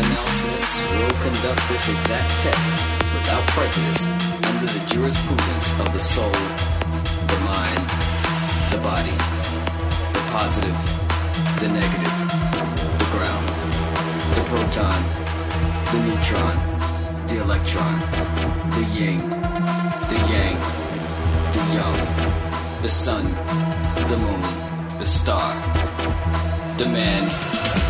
announcements will conduct this exact test without prejudice under the jurisprudence of the soul, the mind, the body, the positive, the negative, the ground, the proton, the neutron, the electron, the yin, the yang, the yang, the sun, the moon, the star, the man,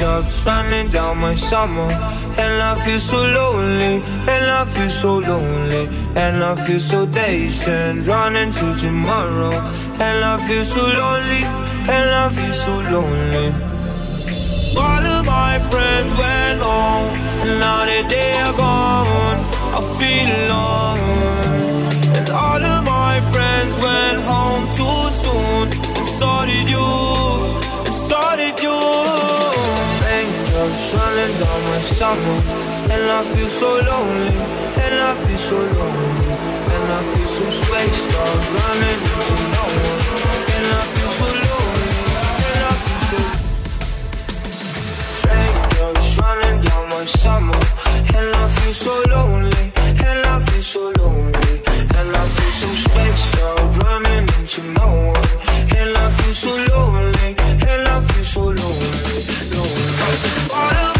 Running down my summer. And I feel so lonely, and I feel so lonely, and I feel so dazed and running to tomorrow. And I feel so lonely, and I feel so lonely. All of my friends went home, and now that they are gone, I feel alone. And all of my friends went home too soon, and so did you, Raindrops running down my summer, and I feel so lonely, and I feel so lonely, and I feel so spaced out, running into no one, and I feel so lonely, and I feel so. Raindrops running down my summer, and I feel so lonely, and I feel so lonely, and I feel so spaced out, running into no one, and I feel so lonely, and I feel so lonely. All